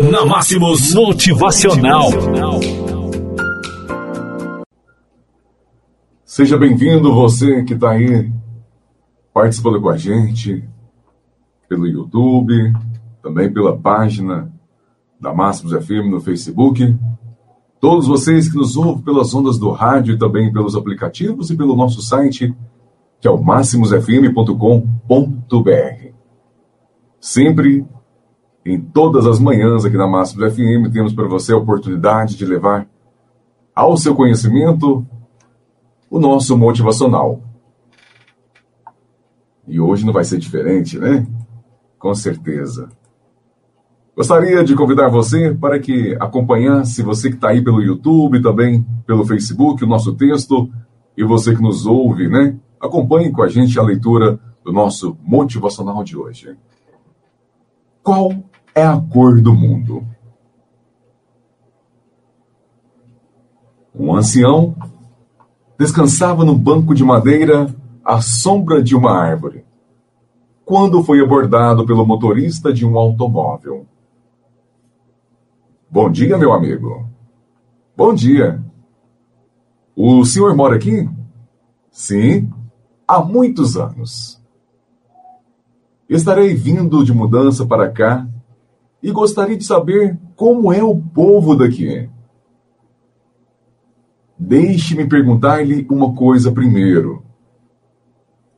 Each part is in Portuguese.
Na Máximos Motivacional. Seja bem-vindo você que está aí participando com a gente pelo YouTube, também pela página da Máximos FM no Facebook. Todos vocês que nos ouvem pelas ondas do rádio e também pelos aplicativos e pelo nosso site, que é o máximosfm.com.br. Sempre, em todas as manhãs aqui na Máximos FM, temos para você a oportunidade de levar ao seu conhecimento o nosso motivacional. E hoje não vai ser diferente, né? Com certeza. Gostaria de convidar você para que acompanhasse, você que está aí pelo YouTube, também pelo Facebook, o nosso texto, e você que nos ouve, né? Acompanhe com a gente a leitura do nosso motivacional de hoje. Qual é a cor do mundo? Um ancião descansava no banco de madeira à sombra de uma árvore, quando foi abordado pelo motorista de um automóvel. Bom dia, meu amigo. Bom dia. O senhor mora aqui? Sim, há muitos anos. Estarei vindo de mudança para cá e gostaria de saber como é o povo daqui. Deixe-me perguntar-lhe uma coisa primeiro.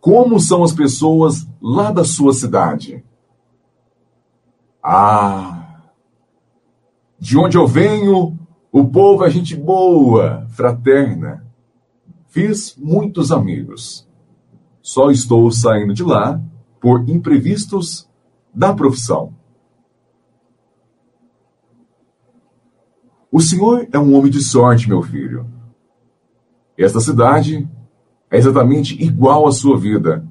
Como são as pessoas lá da sua cidade? Ah, de onde eu venho, o povo é gente boa, fraterna. Fiz muitos amigos. Só estou saindo de lá por imprevistos da profissão. O senhor é um homem de sorte, meu filho. Esta cidade é exatamente igual à sua vida.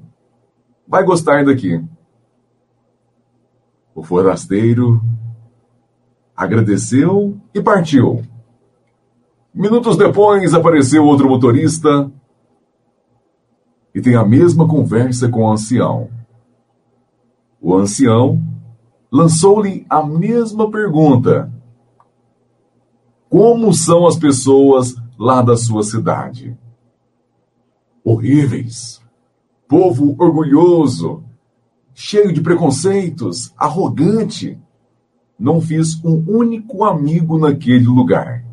Vai gostar daqui. O forasteiro agradeceu e partiu. Minutos depois apareceu outro motorista e tem a mesma conversa com o ancião. O ancião lançou-lhe a mesma pergunta: Como são as pessoas lá da sua cidade. Horríveis. Povo orgulhoso, cheio de preconceitos, arrogante. Não fiz um único amigo naquele lugar.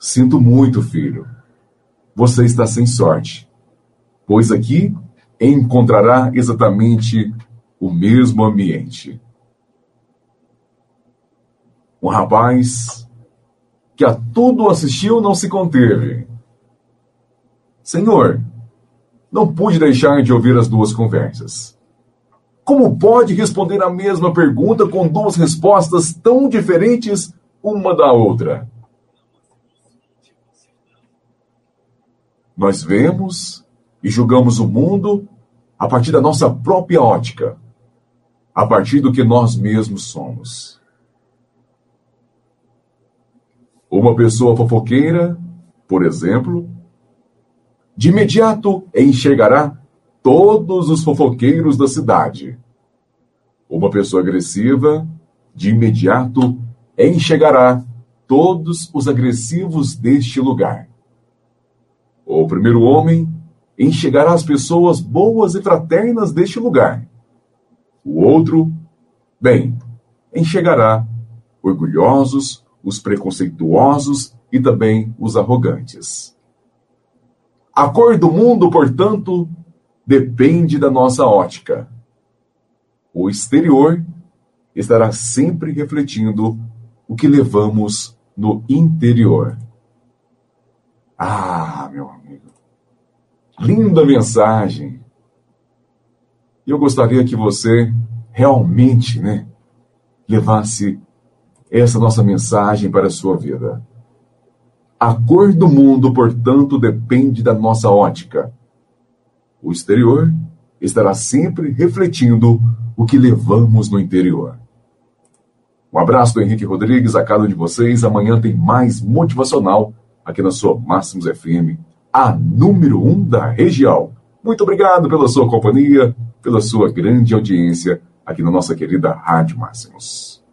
Sinto muito, filho. Você está sem sorte, pois aqui encontrará exatamente o mesmo ambiente. Um rapaz que a tudo assistiu não se conteve. Senhor, não pude deixar de ouvir as duas conversas. Como pode responder a mesma pergunta com duas respostas tão diferentes uma da outra? Nós vemos e julgamos o mundo a partir da nossa própria ótica, a partir do que nós mesmos somos. Uma pessoa fofoqueira, por exemplo, de imediato enxergará todos os fofoqueiros da cidade. Uma pessoa agressiva, de imediato enxergará todos os agressivos deste lugar. O primeiro homem enxergará as pessoas boas e fraternas deste lugar. O outro, bem, enxergará orgulhosos, os preconceituosos e também os arrogantes. A cor do mundo, portanto, depende da nossa ótica. O exterior estará sempre refletindo o que levamos no interior. Ah, meu amigo, linda mensagem. Eu gostaria que você realmente, né, levasse essa nossa mensagem para a sua vida. A cor do mundo, portanto, depende da nossa ótica. O exterior estará sempre refletindo o que levamos no interior. Um abraço do Henrique Rodrigues a cada um de vocês. Amanhã tem mais motivacional aqui na sua Máximos FM, a número um da região. Muito obrigado pela sua companhia, pela sua grande audiência aqui na nossa querida Rádio Máximos.